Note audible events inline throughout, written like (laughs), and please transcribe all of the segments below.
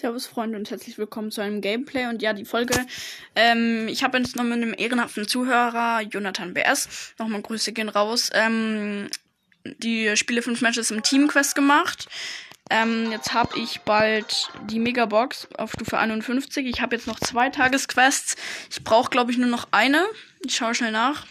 Servus Freunde und herzlich willkommen zu einem Gameplay. Und ja, die Folge, ähm, ich habe jetzt noch mit einem ehrenhaften Zuhörer, Jonathan BS, nochmal Grüße gehen raus, ähm, die Spiele 5 Matches im Team Quest gemacht. Ähm, jetzt habe ich bald die Megabox auf Stufe 51. Ich habe jetzt noch zwei Tagesquests. Ich brauche, glaube ich, nur noch eine. Ich schaue schnell nach.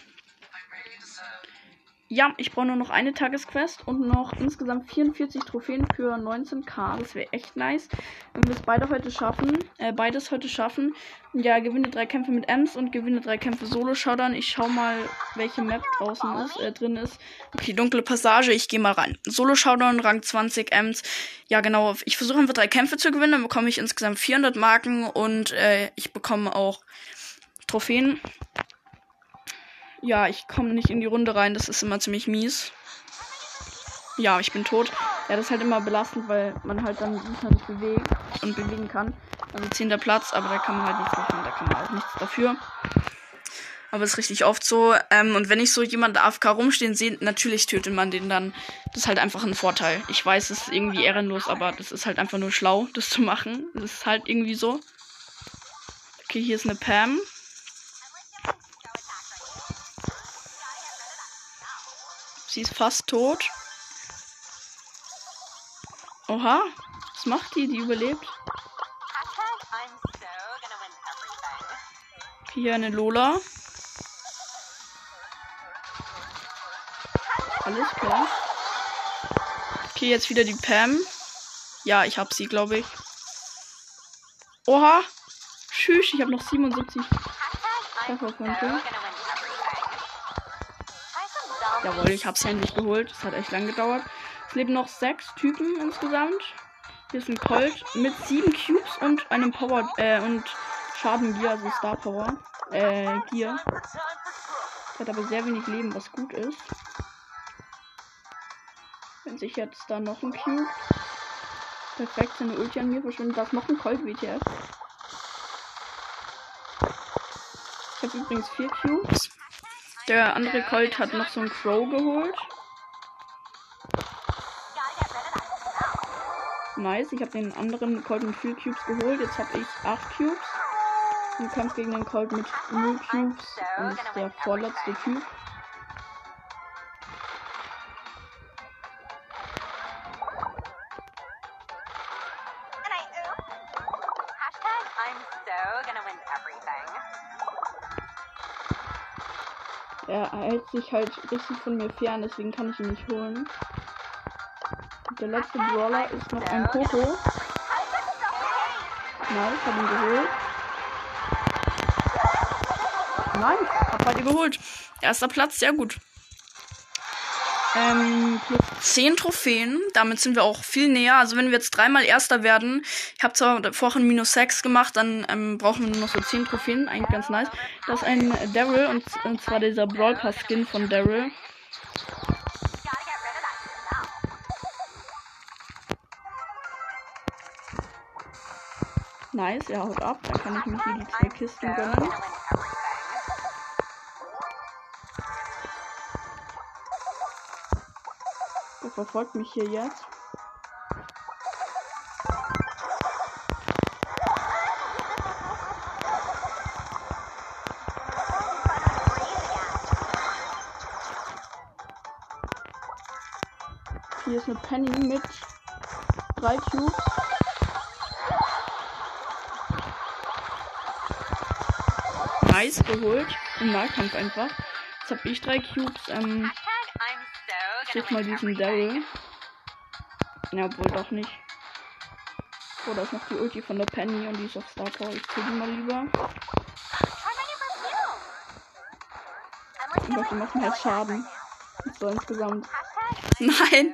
Ja, ich brauche nur noch eine Tagesquest und noch insgesamt 44 Trophäen für 19k. Das wäre echt nice. Wenn wir es beide heute schaffen, äh, beides heute schaffen. Ja, gewinne drei Kämpfe mit Ems und gewinne drei Kämpfe Solo Showdown. Ich schau mal, welche Map draußen ist, äh, drin ist. Okay, dunkle Passage, ich gehe mal rein. Solo Showdown, Rang 20 Ems. Ja, genau. Ich versuche einfach drei Kämpfe zu gewinnen, dann bekomme ich insgesamt 400 Marken und äh, ich bekomme auch Trophäen. Ja, ich komme nicht in die Runde rein. Das ist immer ziemlich mies. Ja, ich bin tot. Ja, das ist halt immer belastend, weil man halt dann sich nicht bewegt und bewegen kann. Also zehnter Platz, aber da kann man halt nichts machen. Da kann man auch nichts dafür. Aber es ist richtig oft so. Ähm, und wenn ich so jemand AFK rumstehen sehe, natürlich tötet man den dann. Das ist halt einfach ein Vorteil. Ich weiß, es ist irgendwie ehrenlos, aber das ist halt einfach nur schlau, das zu machen. Das ist halt irgendwie so. Okay, hier ist eine Pam. Sie ist fast tot. Oha, was macht die? Die überlebt. Hier eine Lola. Alles klar. Okay, jetzt wieder die Pam. Ja, ich hab sie, glaube ich. Oha. Tschüss, ich habe noch 77 Trefferpunkte. Jawohl, ich hab's endlich geholt. Das hat echt lang gedauert. Es leben noch sechs Typen insgesamt. Hier ist ein Colt mit sieben Cubes und einem Power äh, und Schaden Gear, also Star Power. Äh, Gear. Hat aber sehr wenig Leben, was gut ist. Wenn sich jetzt da noch ein Cube. Perfekt, seine Ulti an mir verschwindet. Da ist noch ein Colt WTF. Ich habe übrigens vier Cubes. Der andere Colt hat noch so einen Crow geholt. Nice, ich habe den anderen Colt mit 4 Cubes geholt. Jetzt habe ich 8 Cubes. Im Kampf gegen den Colt mit 0 Cubes und der vorletzte Cube. Halt richtig von mir fern, deswegen kann ich ihn nicht holen. Der letzte Brawler ist noch ein Coco. Nice, hab ihn geholt. Nice, hab halt geholt. Erster Platz, sehr gut. Ähm, plus 10 Trophäen. Damit sind wir auch viel näher. Also wenn wir jetzt dreimal Erster werden, ich habe zwar vorhin minus 6 gemacht, dann ähm, brauchen wir nur noch so 10 Trophäen. Eigentlich ganz nice. Das ist ein Daryl und, und zwar dieser Brawl Pass Skin von Daryl. Nice, er haut ab. Dann kann ich mich hier die zwei Kisten gönnen. Verfolgt mich hier jetzt. Hier ist eine Penny mit drei Cubes. Nice geholt. Im Nahkampf einfach. Jetzt habe ich drei Cubes. Ähm, ich mal diesen Daryl. Ja, obwohl doch nicht. Oh, da ist noch die Ulti von der Penny und die ist auf Star Power. Ich kill die mal lieber. Und die machen halt Schaden. So insgesamt. (laughs) Nein,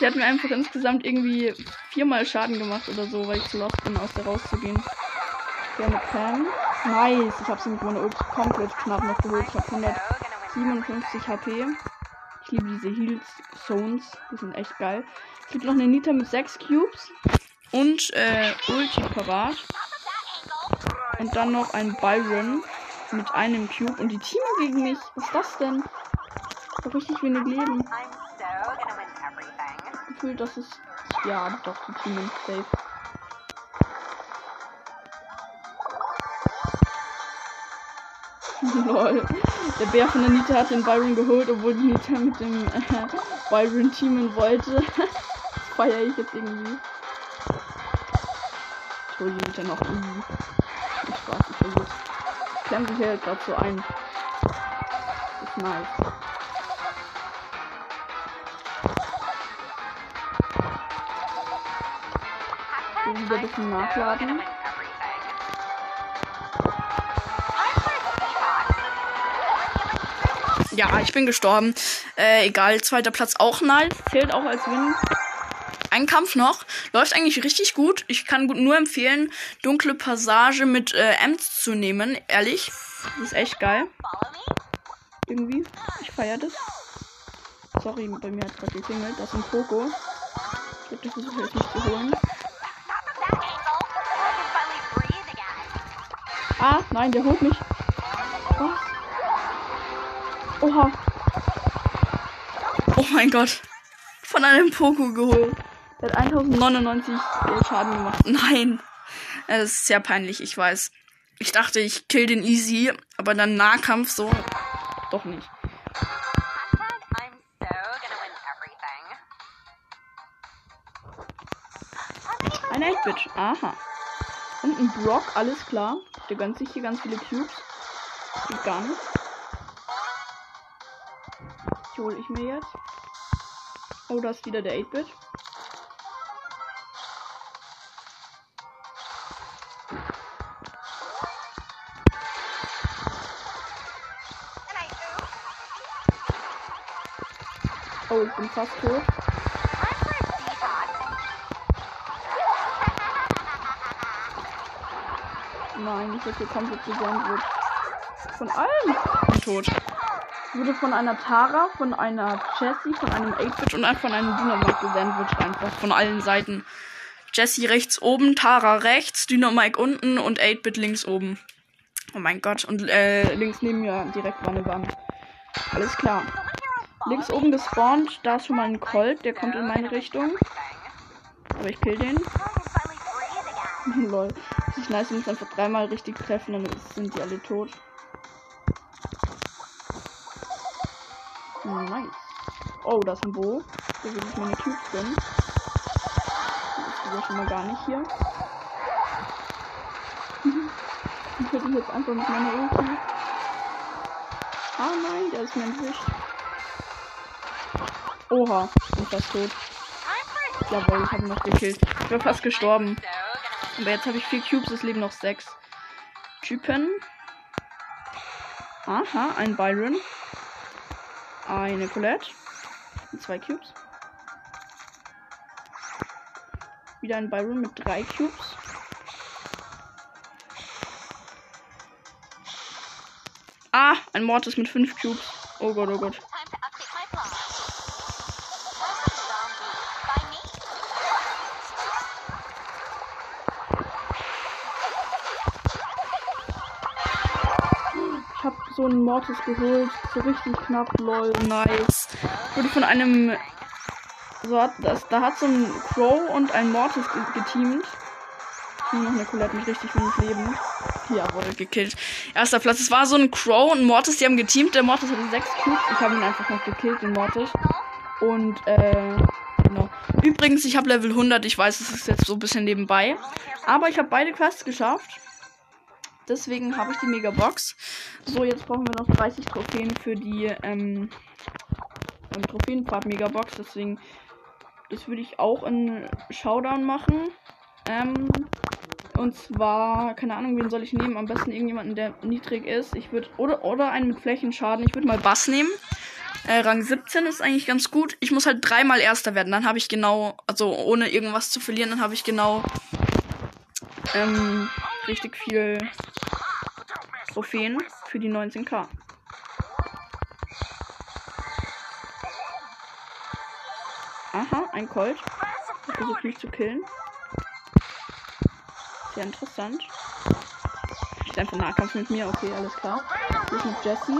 die hat mir einfach insgesamt irgendwie viermal Schaden gemacht oder so, weil ich zu lost bin, aus der rauszugehen. Gerne Pam. Nice, ich habe sie mit meiner Ult komplett knapp noch geholt. Ich habe 157 HP. Ich liebe diese Heal Zones, die sind echt geil. Es gibt noch eine Nita mit 6 Cubes und äh, Ulti parat. Und dann noch ein Byron mit einem Cube und die Teamer gegen mich. Was ist das denn? Ich habe richtig wenig Leben. Gefühlt, dass es. Ja, doch, die Teamer safe. (laughs) Lol. Der Bär von der Nita hat den Byron geholt, obwohl die Nita mit dem äh, Byron teamen wollte. (laughs) das feiere ich jetzt irgendwie. Ich hole die Nita noch irgendwie. Viel Spaß, ich versuch's. Klemmt sich hier gerade so ein. Das ist nice. wieder ein bisschen nachladen. Ja, ich bin gestorben. Äh, egal, zweiter Platz auch nice. Zählt auch als Win. Ein Kampf noch. Läuft eigentlich richtig gut. Ich kann nur empfehlen, dunkle Passage mit äh, Ems zu nehmen. Ehrlich. Das ist echt geil. Irgendwie. Ich feiere das. Sorry, bei mir hat gerade geklingelt. Das ist ein Poco. Ich das versuche ich nicht zu holen. Ah, nein, der holt mich. Was? Oha. Oh mein Gott. Von einem Poco geholt. Der hat 1099 Schaden gemacht. Nein. Das ist sehr peinlich, ich weiß. Ich dachte, ich kill den easy, aber dann Nahkampf so. Doch nicht. Ein 8-Bit. Aha. Und ein Brock, alles klar. Der gönnt sich hier ganz viele Cubes. geht gar nicht. Hole ich mir jetzt. Oh, da ist wieder der 8-Bit. Oh, ich bin fast tot. Nein, ich werde hier komplett gesandwiched. Von allem. Ich bin tot. Wurde von einer Tara, von einer Jessie, von einem 8-Bit und von einem Dynamite gesandwiched. Einfach von allen Seiten. Jessie rechts oben, Tara rechts, Dynamite unten und 8-Bit links oben. Oh mein Gott. Und äh, links neben mir direkt war eine Wand. Alles klar. Links oben gespawnt, da ist schon mal ein Colt, der kommt in meine Richtung. Aber ich kill den. (laughs) Lol. Das ist nice, wenn ich einfach dreimal richtig treffen, dann sind die alle tot. Nice. Oh, das ist ein Bo. Da will ich meine Cubes gönnen. Das ist ja schon mal gar nicht hier. (laughs) ich hätte jetzt einfach mit meiner Ulti. Ah nein, der ist mir entwischt. Oha, bin fast tot. Jawohl, ich habe ihn noch gekillt. Ich war fast gestorben. Aber jetzt habe ich vier Cubes, es leben noch sechs Typen. Aha, ein Byron. Eine Colette. Und zwei Cubes. Wieder ein Byron mit drei Cubes. Ah, ein Mortis mit fünf Cubes. Oh Gott, oh Gott. Mortis geholt. So richtig knapp, lol, nice. Wurde von einem. So hat das, da hat so ein Crow und ein Mortis geteamt. Hier noch eine Colette mit richtig wenig Leben. Ja, wurde gekillt. Erster Platz. Es war so ein Crow und Mortis, die haben geteamt. Der Mortis hatte sechs Cubes. Ich habe ihn einfach noch gekillt, den Mortis. Und, äh, genau. Übrigens, ich habe Level 100. Ich weiß, es ist jetzt so ein bisschen nebenbei. Aber ich habe beide Quests geschafft. Deswegen habe ich die Megabox. So, jetzt brauchen wir noch 30 Trophäen für die ähm, ähm, Trophäenfahrt Megabox. Deswegen, das würde ich auch in Showdown machen. Ähm, und zwar, keine Ahnung, wen soll ich nehmen? Am besten irgendjemanden, der niedrig ist. Ich würde, oder, oder einen mit Flächenschaden. Ich würde mal Bass nehmen. Äh, Rang 17 ist eigentlich ganz gut. Ich muss halt dreimal Erster werden. Dann habe ich genau, also ohne irgendwas zu verlieren, dann habe ich genau ähm, richtig viel Trophäen für die 19k. Aha, ein Colt. Ich versuche mich zu killen. Sehr interessant. Ist einfach Nahkampf mit mir, okay, alles klar. Ist noch Jessie.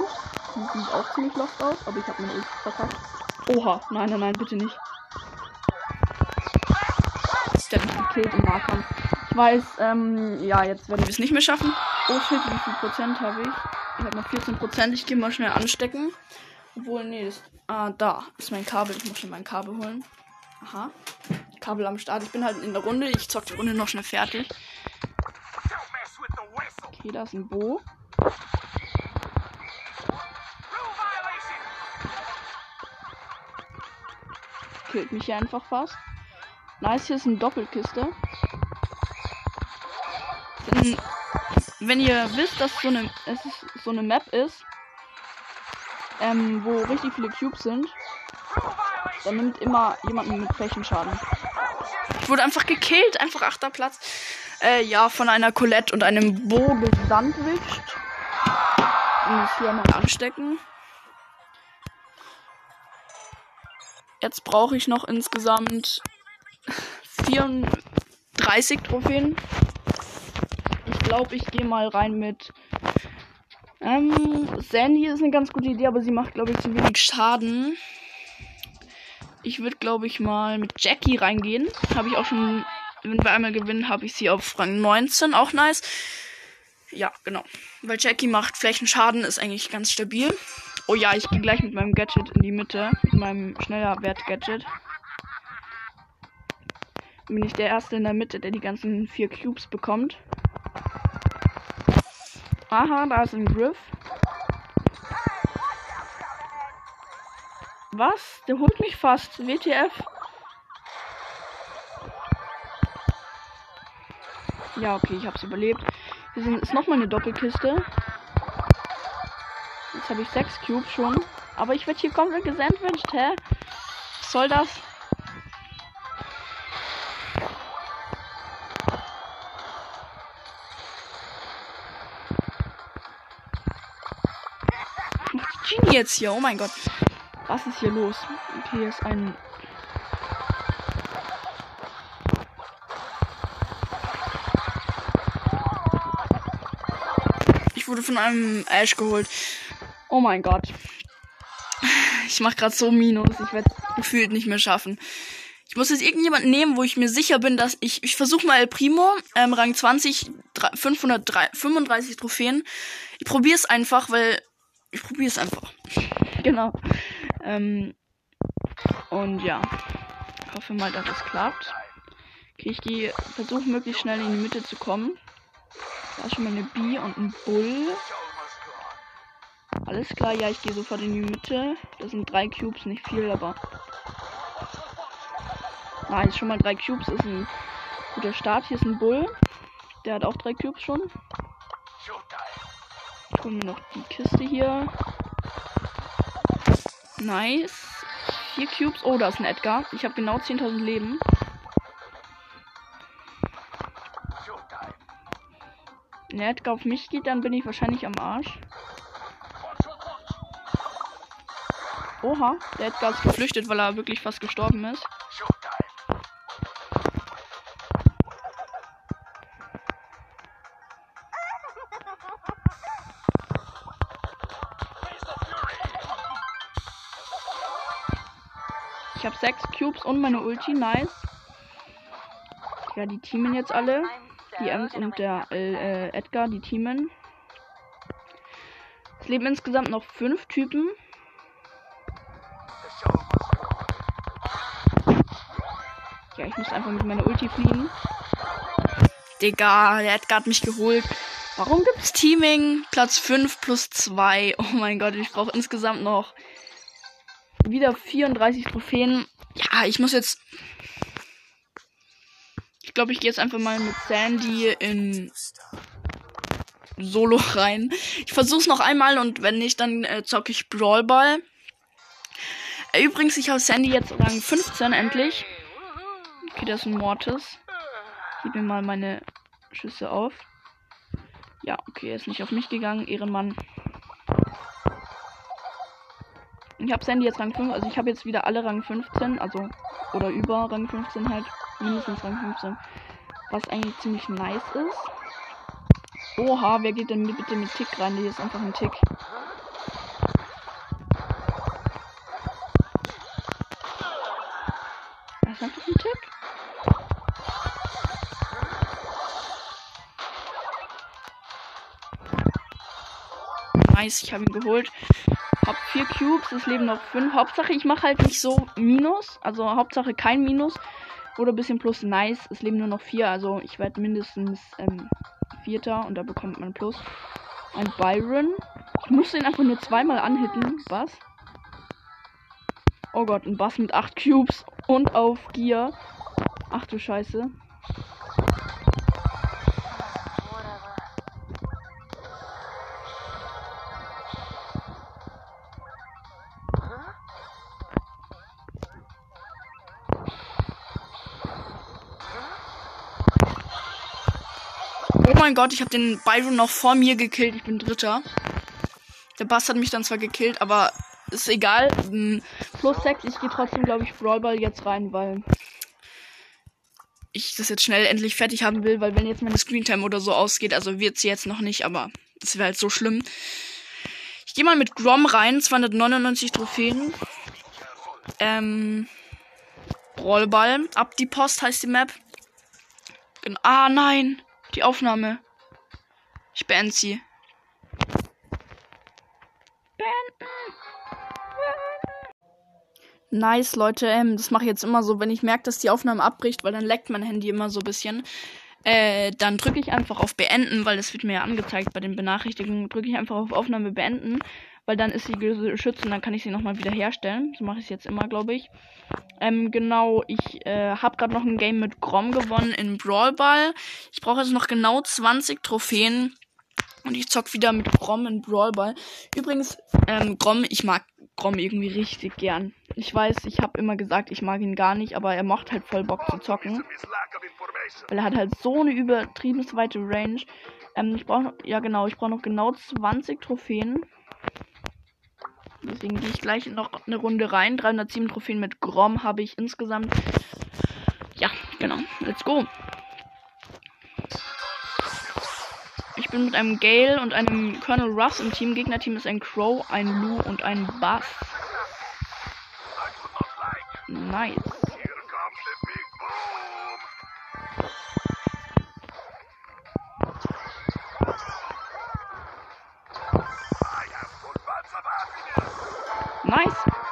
Die sieht auch ziemlich lost aus, aber ich habe meine Ult verkackt. Oha, nein, nein, nein, bitte nicht. Ist der mich gekillt im Nahkampf. Weiß, ähm, ja, jetzt werden wir es nicht mehr schaffen. Oh shit, wie viel Prozent habe ich? Ich habe noch 14%. Ich gehe mal schnell anstecken. Obwohl, nee, das, ah, da ist mein Kabel. Ich muss schnell mein Kabel holen. Aha. Kabel am Start. Ich bin halt in der Runde. Ich zock die Runde noch schnell fertig. Okay, da ist ein Bo. Killt mich hier einfach fast. Nice, hier ist eine Doppelkiste. Wenn ihr wisst, dass so eine, es so eine Map ist, ähm, wo richtig viele Cubes sind, dann nimmt immer jemanden mit Flächenschaden. Ich wurde einfach gekillt, einfach achter Platz. Äh, ja, von einer Colette und einem Bo gesandwiched. Ich muss hier mal anstecken. Jetzt brauche ich noch insgesamt 34 Trophäen. Ich glaube, ich gehe mal rein mit. Ähm, Sandy ist eine ganz gute Idee, aber sie macht, glaube ich, zu wenig Schaden. Ich würde, glaube ich, mal mit Jackie reingehen. Habe ich auch schon, wenn wir einmal gewinnen, habe ich sie auf Rang 19. Auch nice. Ja, genau. Weil Jackie macht Flächenschaden, ist eigentlich ganz stabil. Oh ja, ich gehe gleich mit meinem Gadget in die Mitte. Mit meinem schneller Wert-Gadget. Bin ich der Erste in der Mitte, der die ganzen vier Cubes bekommt. Aha, da ist ein Griff. Was? Der holt mich fast. WTF. Ja, okay, ich hab's überlebt. Hier sind, ist nochmal eine Doppelkiste. Jetzt habe ich sechs Cubes schon. Aber ich werde hier komplett gesandwiched, hä? Was soll das? Jetzt hier? Oh mein Gott. Was ist hier los? Okay, hier ist ein Ich wurde von einem Ash geholt. Oh mein Gott. Ich mach gerade so Minus. Ich werde gefühlt nicht mehr schaffen. Ich muss jetzt irgendjemanden nehmen, wo ich mir sicher bin, dass ich. Ich versuche mal El Primo, ähm, Rang 20, 535 Trophäen. Ich probiere es einfach, weil. Ich probiere es einfach. (laughs) genau. Ähm, und ja. Ich hoffe mal, dass es klappt. Okay, ich gehe. Versuche möglichst schnell in die Mitte zu kommen. Da ist schon mal eine B und ein Bull. Alles klar, ja, ich gehe sofort in die Mitte. Das sind drei Cubes, nicht viel, aber. Jetzt schon mal drei Cubes, ist ein guter Start. Hier ist ein Bull. Der hat auch drei Cubes schon. Ich hole mir noch die Kiste hier. Nice. Vier Cubes. Oh, da ist ein Edgar. Ich habe genau 10.000 Leben. Wenn Edgar auf mich geht, dann bin ich wahrscheinlich am Arsch. Oha, der Edgar ist geflüchtet, weil er wirklich fast gestorben ist. Sechs Cubes und meine Ulti, nice. Ja, die teamen jetzt alle. Die Ems und der äh, Edgar, die teamen. Es leben insgesamt noch fünf Typen. Ja, ich muss einfach mit meiner Ulti fliegen. Digga, der Edgar hat mich geholt. Warum gibt's Teaming? Platz 5 plus 2. Oh mein Gott, ich brauche insgesamt noch wieder 34 Trophäen. Ja, ich muss jetzt. Ich glaube, ich gehe jetzt einfach mal mit Sandy in Solo rein. Ich versuche es noch einmal und wenn nicht, dann äh, zocke ich Brawlball. Äh, übrigens, ich habe Sandy jetzt Rang 15 endlich. Okay, das ist ein Mortis. Gib mir mal meine Schüsse auf. Ja, okay, er ist nicht auf mich gegangen. Ehrenmann. Ich habe Sandy jetzt Rang 5, also ich habe jetzt wieder alle Rang 15, also oder über Rang 15 halt, mindestens Rang 15. Was eigentlich ziemlich nice ist. Oha, wer geht denn bitte mit Tick rein? Hier ist einfach ein Tick. Das ist einfach ein Tick. Nice, ich habe ihn geholt. Hab vier Cubes, es leben noch fünf. Hauptsache, ich mache halt nicht so Minus. Also Hauptsache kein Minus. Oder ein bisschen plus nice. Es leben nur noch vier. Also ich werde mindestens ähm, Vierter und da bekommt man plus. Ein Byron. Ich musste ihn einfach nur zweimal anhitten. Was? Oh Gott, ein Bass mit acht Cubes und auf Gear. Ach du Scheiße. Mein Gott, ich habe den Byron noch vor mir gekillt. Ich bin Dritter. Der Bass hat mich dann zwar gekillt, aber ist egal. Hm, plus 6, ich gehe trotzdem, glaube ich, Brawlball jetzt rein, weil ich das jetzt schnell endlich fertig haben will, weil wenn jetzt meine Screentime oder so ausgeht, also wird sie jetzt noch nicht, aber das wäre halt so schlimm. Ich gehe mal mit Grom rein, 299 Trophäen. Ähm, Brawlball, ab die Post heißt die Map. Ah, nein. Die Aufnahme. Ich beende sie. Beenden. Nice, Leute. Ähm, das mache ich jetzt immer so, wenn ich merke, dass die Aufnahme abbricht, weil dann leckt mein Handy immer so ein bisschen. Äh, dann drücke ich einfach auf Beenden, weil das wird mir ja angezeigt bei den Benachrichtigungen. Drücke ich einfach auf Aufnahme beenden, weil dann ist sie geschützt und dann kann ich sie nochmal wieder herstellen. So mache ich es jetzt immer, glaube ich. Ähm, genau, ich äh, habe gerade noch ein Game mit Grom gewonnen in Brawl Ball. Ich brauche jetzt noch genau 20 Trophäen. Und ich zock wieder mit Grom in Brawl Ball. Übrigens, ähm, Grom, ich mag Grom irgendwie richtig gern. Ich weiß, ich habe immer gesagt, ich mag ihn gar nicht, aber er macht halt voll Bock zu zocken. Weil er hat halt so eine übertrieben weite Range. Ähm, ich brauche, ja genau, ich brauche noch genau 20 Trophäen. Deswegen gehe ich gleich noch eine Runde rein. 307 Trophäen mit Grom habe ich insgesamt. Ja, genau. Let's go. Ich bin mit einem Gale und einem Colonel Russ im Team. Gegnerteam ist ein Crow, ein Lou und ein Bass. Nice.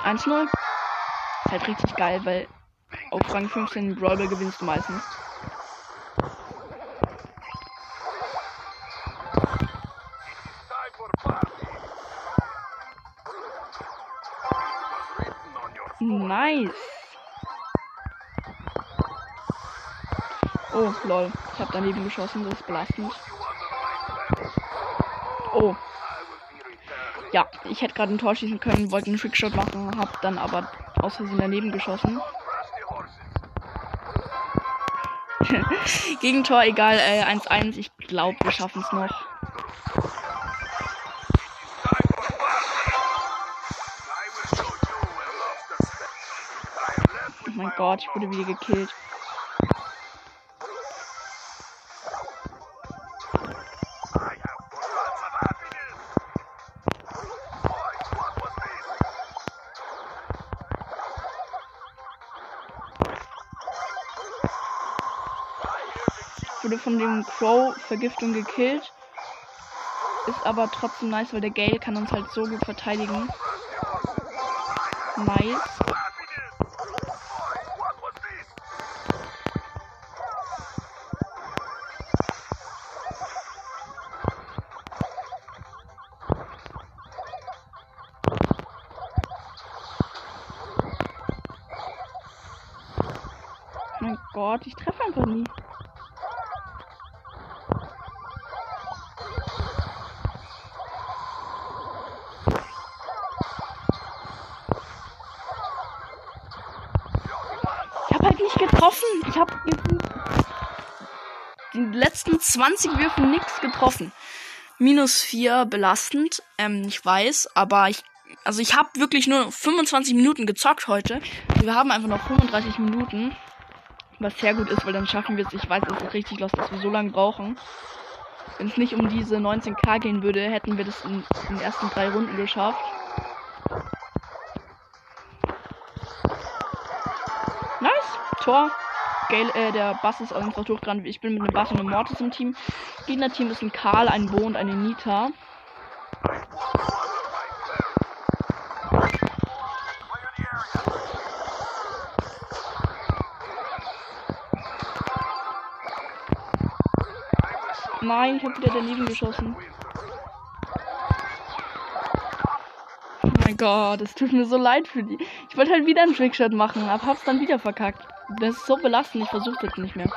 1-0. Ist halt richtig geil, weil auf Rang 15 Brawler gewinnst du meistens. Nice. Oh, lol. Ich habe daneben geschossen, das ist belastend. Oh, ja, ich hätte gerade ein Tor schießen können, wollte einen Trickshot machen, hab dann aber aus Versehen daneben geschossen. (laughs) Gegentor, egal, 1-1. Äh, ich glaube, wir schaffen es noch. Oh mein Gott, ich wurde wieder gekillt. Wurde von dem Crow Vergiftung gekillt. Ist aber trotzdem nice, weil der Gale kann uns halt so gut verteidigen. Nice. Letzten 20 Würfe nichts getroffen. Minus 4 belastend. Ähm, ich weiß, aber ich. Also ich habe wirklich nur 25 Minuten gezockt heute. Wir haben einfach noch 35 Minuten. Was sehr gut ist, weil dann schaffen wir es. Ich weiß, es ist richtig los, dass wir so lange brauchen. Wenn es nicht um diese 19k gehen würde, hätten wir das in, in den ersten drei Runden geschafft. Tor. Gale, äh, der Bass ist einfach durchgerannt. Ich bin mit einem Bass und einem Mortis im Team. Gegnerteam ist ein Karl, ein Bo und eine Nita. Nein, ich hab wieder daneben geschossen. Oh mein Gott, es tut mir so leid für die. Ich wollte halt wieder einen Trickshot machen, aber hab's dann wieder verkackt. Das ist so belastend, ich versuche jetzt nicht mehr.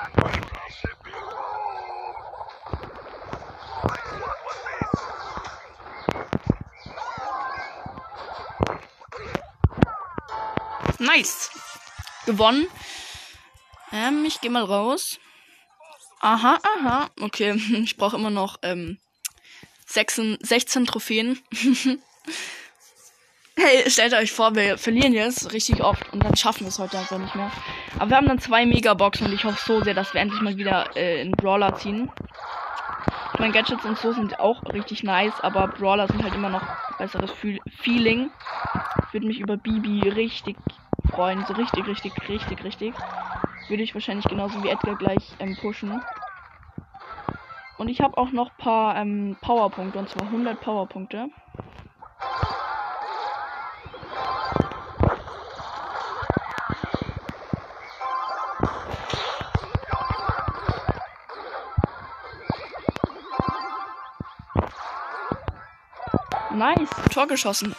Nice. Gewonnen. Ähm, ich gehe mal raus. Aha, aha. Okay, (laughs) ich brauche immer noch ähm, 16, 16 Trophäen. (laughs) hey, stellt euch vor, wir verlieren jetzt richtig oft und dann schaffen wir es heute einfach nicht mehr. Aber wir haben dann zwei Megaboxen und ich hoffe so sehr, dass wir endlich mal wieder äh, in Brawler ziehen. Ich meine, Gadgets und so sind auch richtig nice, aber Brawler sind halt immer noch besseres Feeling. Ich würde mich über Bibi richtig freuen. So richtig, richtig, richtig, richtig. Würde ich wahrscheinlich genauso wie Edgar gleich ähm, pushen. Und ich habe auch noch ein paar ähm, Powerpunkte, und zwar 100 Powerpunkte. Nice, Tor geschossen.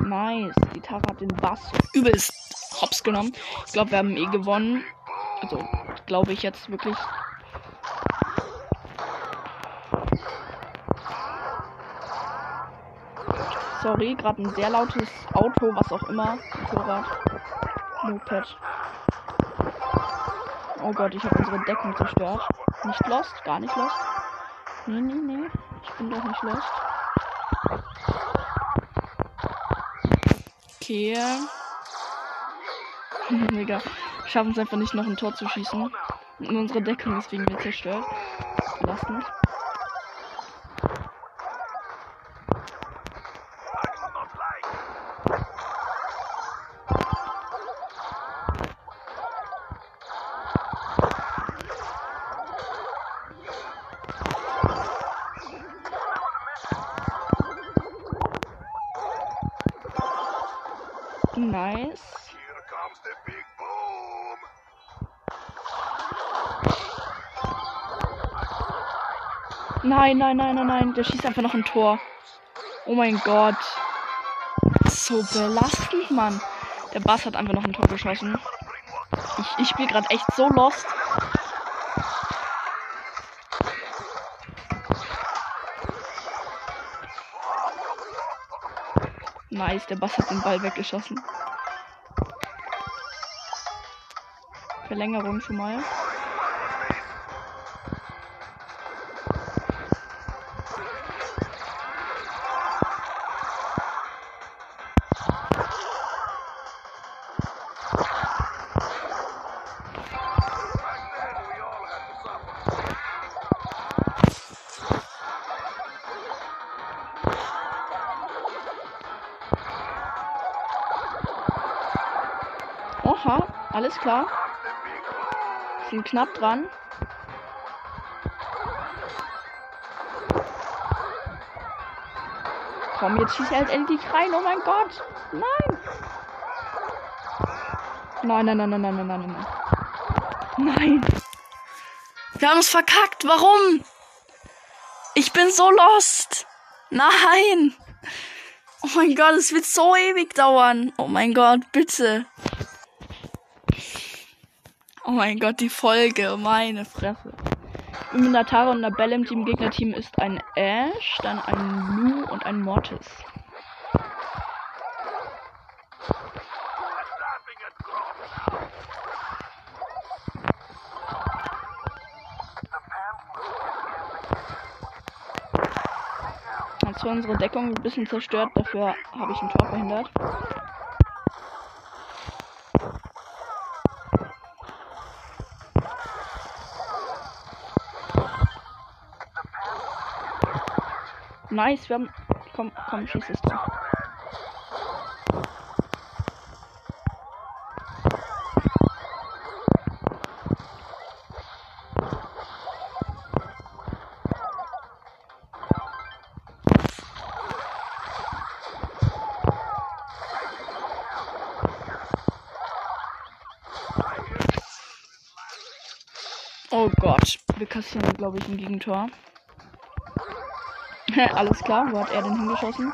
Nice. Die Tara hat den Bass übelst hops genommen. Ich glaube, wir haben eh gewonnen. Also, glaube ich jetzt wirklich. Sorry, gerade ein sehr lautes Auto, was auch immer. Motorrad. Moped. Oh Gott, ich habe unsere Deckung zerstört. Nicht lost, gar nicht lost. Nee, nee, nee. Ich bin doch nicht lost. Okay. (laughs) Mega. Schaffen es einfach nicht noch ein Tor zu schießen. Und unsere Deckung ist wegen mir zerstört. Belastend. Nice. Nein, nein, nein, nein, nein. Der schießt einfach noch ein Tor. Oh mein Gott. So belastend, Mann. Der Bass hat einfach noch ein Tor geschossen. Ich, ich spiele gerade echt so lost. Nice, der Bass hat den Ball weggeschossen. Verlängerung schon mal. Alles klar. Sind knapp dran. Komm, jetzt schießt er halt endlich rein. Oh mein Gott. Nein. Nein, nein, nein, nein, nein, nein, nein, nein. Nein. Wir haben es verkackt. Warum? Ich bin so lost. Nein. Oh mein Gott, es wird so ewig dauern. Oh mein Gott, bitte. Oh mein Gott, die Folge. Meine Fresse. Mit einer Tara und einer Belle im Team Gegnerteam ist ein Ash, dann ein Lu und ein Mortis. Jetzt war unsere Deckung ein bisschen zerstört, dafür habe ich ein Tor verhindert. Nice, wir haben. Komm, komm, schieß es drauf. Oh Gott, wir kassieren, glaube ich, ein Gegentor. (laughs) Alles klar, wo hat er denn hingeschossen?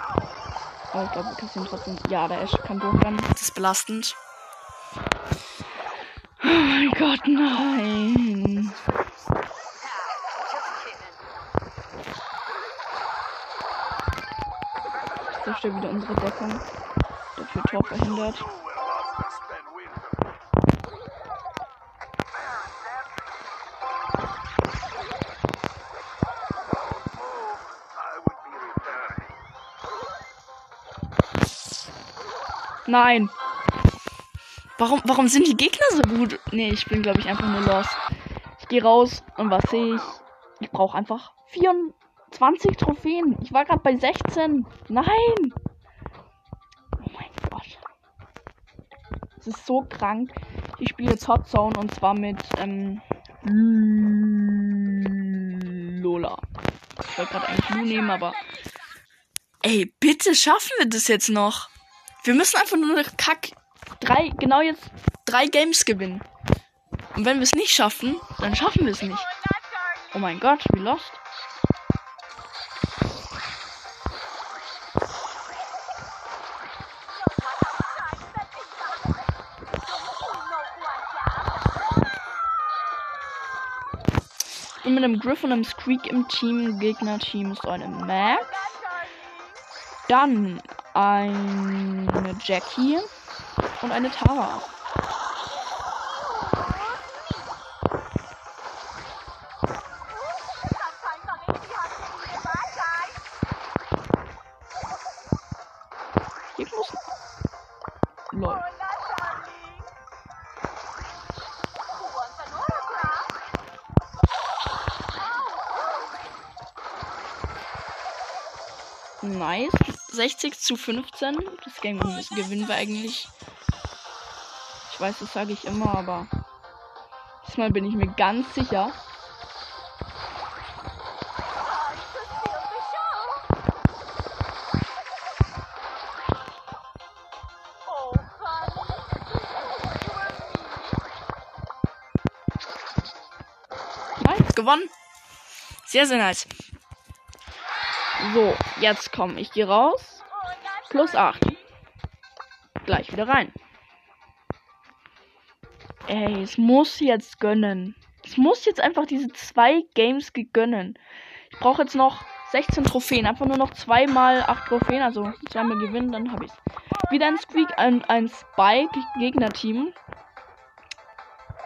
Aber ich glaube, wir kassieren trotzdem. Ja, der Ash kann durchrennen. Das ist belastend. Oh mein Gott, nein. Ich zerstöre wieder unsere Deckung. Dafür Tor verhindert. Nein. Warum, warum sind die Gegner so gut? Nee, ich bin, glaube ich, einfach nur lost. Ich gehe raus und was sehe ich? Ich brauche einfach 24 Trophäen. Ich war gerade bei 16. Nein. Oh mein Gott. Es ist so krank. Ich spiele jetzt Hot Zone und zwar mit ähm, Lola. Ich wollte gerade eigentlich Lu nehmen, aber. Ey, bitte schaffen wir das jetzt noch. Wir müssen einfach nur noch Kack drei, genau jetzt drei Games gewinnen. Und wenn wir es nicht schaffen, dann schaffen wir es nicht. Oh mein Gott, wie lost. Ich bin mit einem Griff und einem Squeak im Team. Gegner-Team ist eine Max. Dann eine Jackie und eine Tara. 60 zu 15. Das Game gewinnen wir eigentlich. Ich weiß, das sage ich immer, aber diesmal bin ich mir ganz sicher. Nice, gewonnen. Sehr, sehr nice. So, jetzt komm, ich gehe raus. Plus 8. Gleich wieder rein. Ey, es muss jetzt gönnen. Es muss jetzt einfach diese zwei Games gegönnen. Ich brauche jetzt noch 16 Trophäen. Einfach nur noch zweimal 8 Trophäen. Also zweimal gewinnen, dann habe ich es. Wieder ein Squeak, ein, ein Spike Gegnerteam.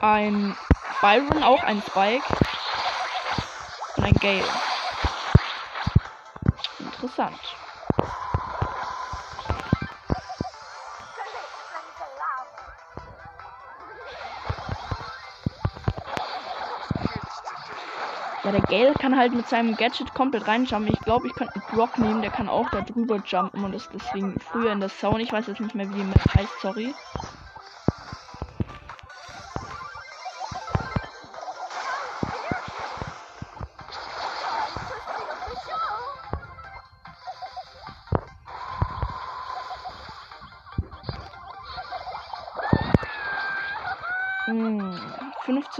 Ein Byron, auch ein Spike. Und ein Gale interessant. Ja, der Gale kann halt mit seinem Gadget komplett reinjumpen. Ich glaube, ich könnte einen Brock nehmen, der kann auch da drüber jumpen und ist deswegen früher in der Zone. Ich weiß jetzt nicht mehr, wie die Map heißt, sorry.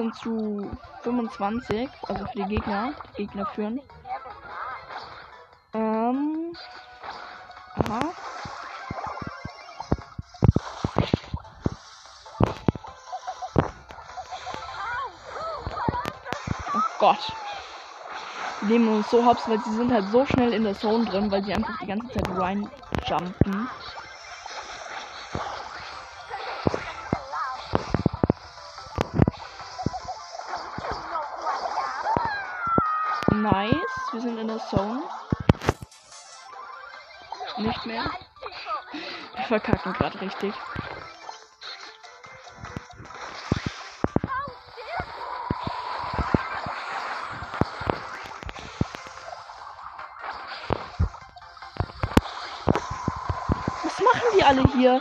15 zu 25, also für die Gegner. Die Gegner führen. Ähm. Aha. Oh Gott. Die nehmen uns so hops, weil sie sind halt so schnell in der Zone drin, weil sie einfach die ganze Zeit reinjumpen. Nicht mehr. Wir verkacken gerade richtig. Was machen die alle hier?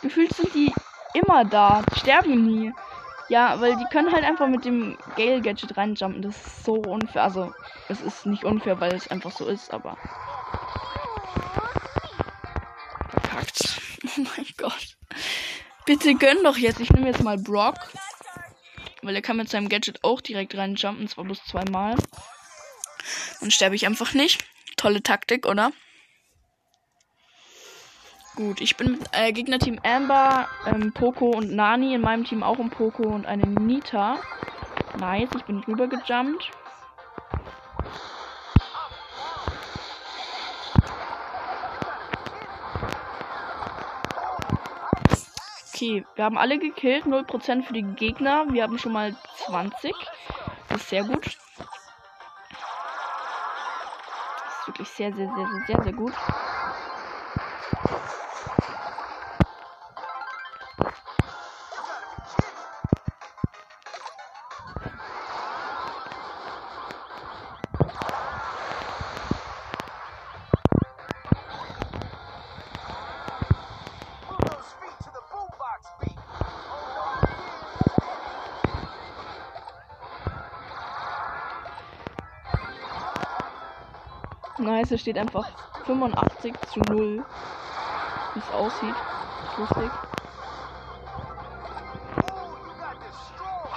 Gefühlt sind die immer da. Die sterben nie. Ja, weil die können halt einfach mit dem Gale Gadget reinjumpen. Das ist so unfair. Also, es ist nicht unfair, weil es einfach so ist, aber. Bitte gönn doch jetzt. Ich nehme jetzt mal Brock. Weil er kann mit seinem Gadget auch direkt reinjumpen, zwar bloß zweimal. Dann sterbe ich einfach nicht. Tolle Taktik, oder? Gut, ich bin mit äh, Gegnerteam Amber, ähm, Poco und Nani. In meinem Team auch ein Poco und eine Nita. Nice, ich bin rüber gejumpt. Okay, wir haben alle gekillt. 0% für die Gegner. Wir haben schon mal 20. Das ist sehr gut. Das ist wirklich sehr, sehr, sehr, sehr, sehr, sehr gut. Nice, es steht einfach 85 zu 0. Wie es aussieht. Lustig.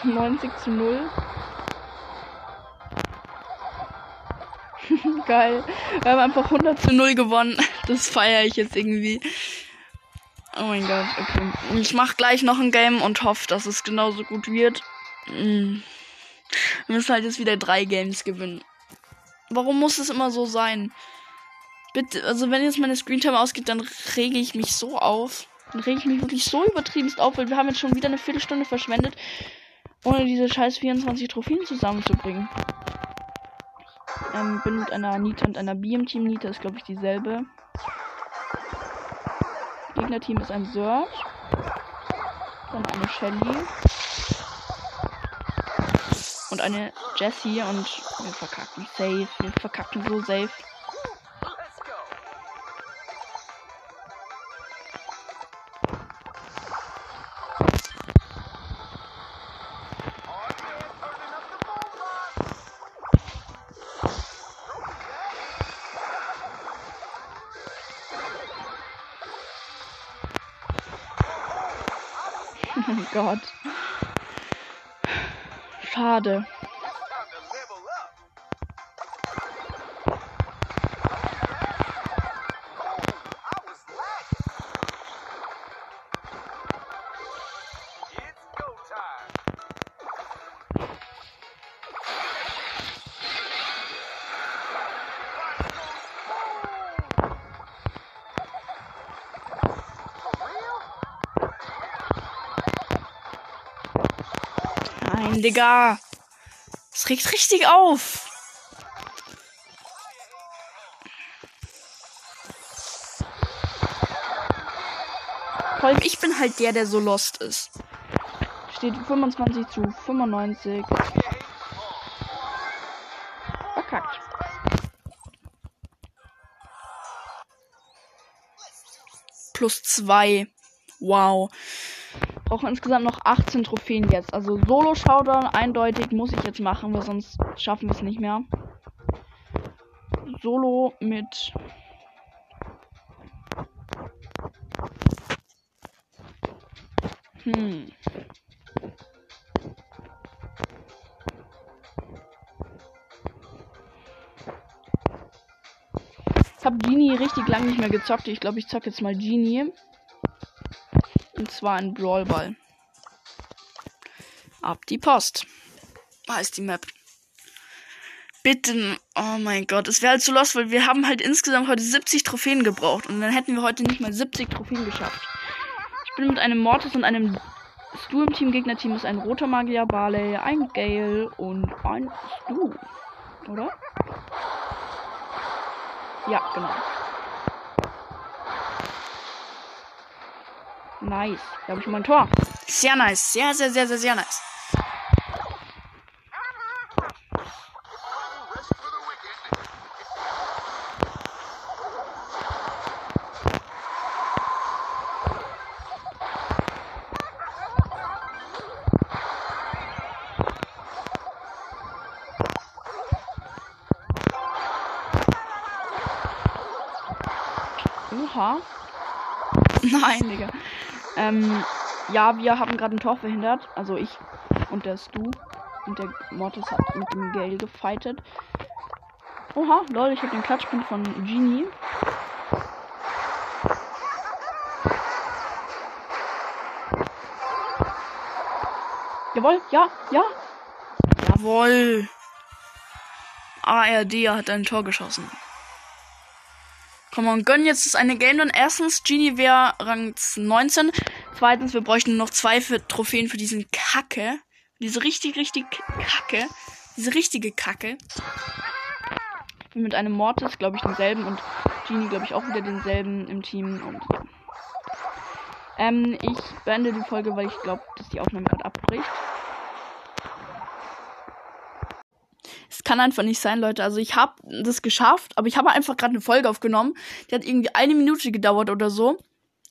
90 zu 0. (laughs) Geil. Wir haben einfach 100 zu 0 gewonnen. (laughs) Das feiere ich jetzt irgendwie. Oh mein Gott, okay. Ich mache gleich noch ein Game und hoffe, dass es genauso gut wird. Mm. Wir müssen halt jetzt wieder drei Games gewinnen. Warum muss es immer so sein? Bitte, also wenn jetzt meine Screentime ausgeht, dann rege ich mich so auf. Dann rege ich mich wirklich so übertrieben auf, weil wir haben jetzt schon wieder eine Viertelstunde verschwendet, ohne diese scheiß 24 Trophäen zusammenzubringen. Ähm, bin mit einer Nita und einer B im Team. Nita ist, glaube ich, dieselbe. Gegnerteam ist ein Search. Dann eine Shelly und eine Jessie und wir verkacken safe. Wir verkacken so safe. (laughs) oh Gott. Schade. Digga. Regt richtig auf. Vor allem ich bin halt der, der so lost ist. Steht 25 zu 95. Verkackt. Plus 2. Wow brauchen insgesamt noch 18 Trophäen jetzt. Also Solo-Showdown eindeutig muss ich jetzt machen, weil sonst schaffen wir es nicht mehr. Solo mit Hm. Ich habe Genie richtig lange nicht mehr gezockt. Ich glaube, ich zocke jetzt mal Genie. Und zwar ein Brawlball. Ab die Post. Heißt die Map. Bitte, oh mein Gott, es wäre halt so los, weil wir haben halt insgesamt heute 70 Trophäen gebraucht und dann hätten wir heute nicht mal 70 Trophäen geschafft. Ich bin mit einem Mortis und einem Stu im Team. Gegnerteam ist ein roter Magier, Barley, ein Gale und ein Stu. Oder? Ja, genau. Nice. Da habe ich mal ein Tor. Sehr nice. Sehr, sehr, sehr, sehr, sehr nice. Ja, wir haben gerade ein Tor verhindert. Also ich Und der Stu. Und der Mortis hat mit dem Gale gefightet. Oha, lol, ich habe den Klatschpunkt von Genie. Jawohl, ja, ja. Jawohl. ARD hat ein Tor geschossen. Komm on, gönn jetzt das eine Game dann. Erstens, Genie wäre Rang 19. Zweitens, wir bräuchten noch zwei für Trophäen für diesen Kacke. Diese richtig, richtig Kacke. Diese richtige Kacke. Bin mit einem Mortis, glaube ich, denselben und Genie, glaube ich, auch wieder denselben im Team. Und ja. Ähm, ich beende die Folge, weil ich glaube, dass die Aufnahme gerade abbricht. Es kann einfach nicht sein, Leute. Also ich habe das geschafft, aber ich habe einfach gerade eine Folge aufgenommen. Die hat irgendwie eine Minute gedauert oder so.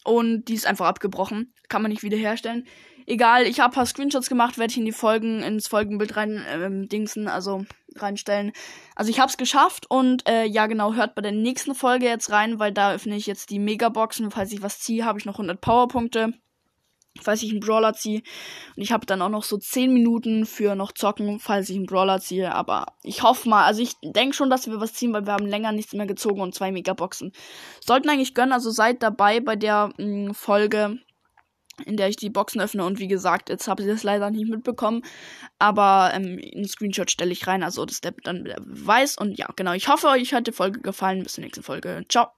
Und die ist einfach abgebrochen. Kann man nicht wiederherstellen. Egal, ich habe paar Screenshots gemacht, werde ich in die Folgen, ins Folgenbild rein ähm, dingsen, also reinstellen. Also ich habe es geschafft und äh, ja genau, hört bei der nächsten Folge jetzt rein, weil da öffne ich jetzt die Megaboxen. Falls ich was ziehe, habe ich noch 100 Powerpunkte falls ich einen Brawler ziehe. Und ich habe dann auch noch so 10 Minuten für noch zocken, falls ich einen Brawler ziehe. Aber ich hoffe mal, also ich denke schon, dass wir was ziehen, weil wir haben länger nichts mehr gezogen und zwei Megaboxen. Sollten eigentlich gönnen, also seid dabei bei der mh, mm, Folge, in der ich die Boxen öffne. Und wie gesagt, jetzt habe ich das leider nicht mitbekommen. Aber ähm, einen Screenshot stelle ich rein, also dass der dann weiß. Und ja, genau. Ich hoffe, euch hat die Folge gefallen. Bis zur nächsten Folge. Ciao.